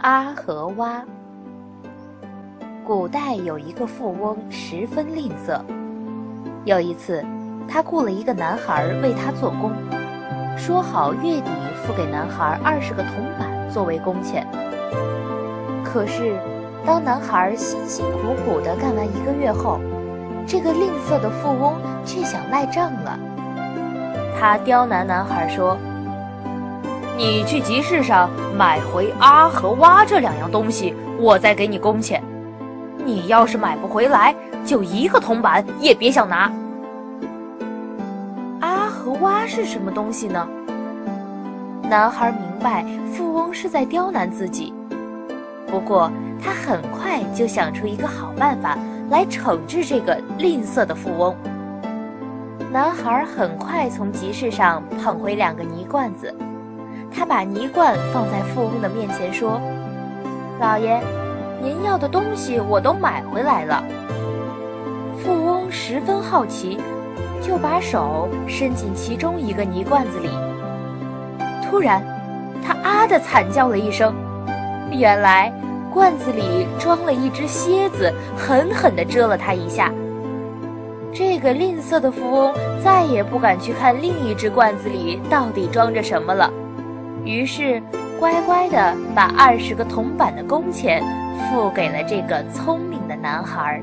阿和蛙。古代有一个富翁十分吝啬，有一次，他雇了一个男孩为他做工，说好月底付给男孩二十个铜板作为工钱。可是，当男孩辛辛苦苦地干完一个月后，这个吝啬的富翁却想赖账了。他刁难男孩说。你去集市上买回阿和蛙这两样东西，我再给你工钱。你要是买不回来，就一个铜板也别想拿。阿和蛙是什么东西呢？男孩明白富翁是在刁难自己，不过他很快就想出一个好办法来惩治这个吝啬的富翁。男孩很快从集市上捧回两个泥罐子。他把泥罐放在富翁的面前，说：“老爷，您要的东西我都买回来了。”富翁十分好奇，就把手伸进其中一个泥罐子里。突然，他啊的惨叫了一声，原来罐子里装了一只蝎子，狠狠地蛰了他一下。这个吝啬的富翁再也不敢去看另一只罐子里到底装着什么了。于是，乖乖的把二十个铜板的工钱付给了这个聪明的男孩。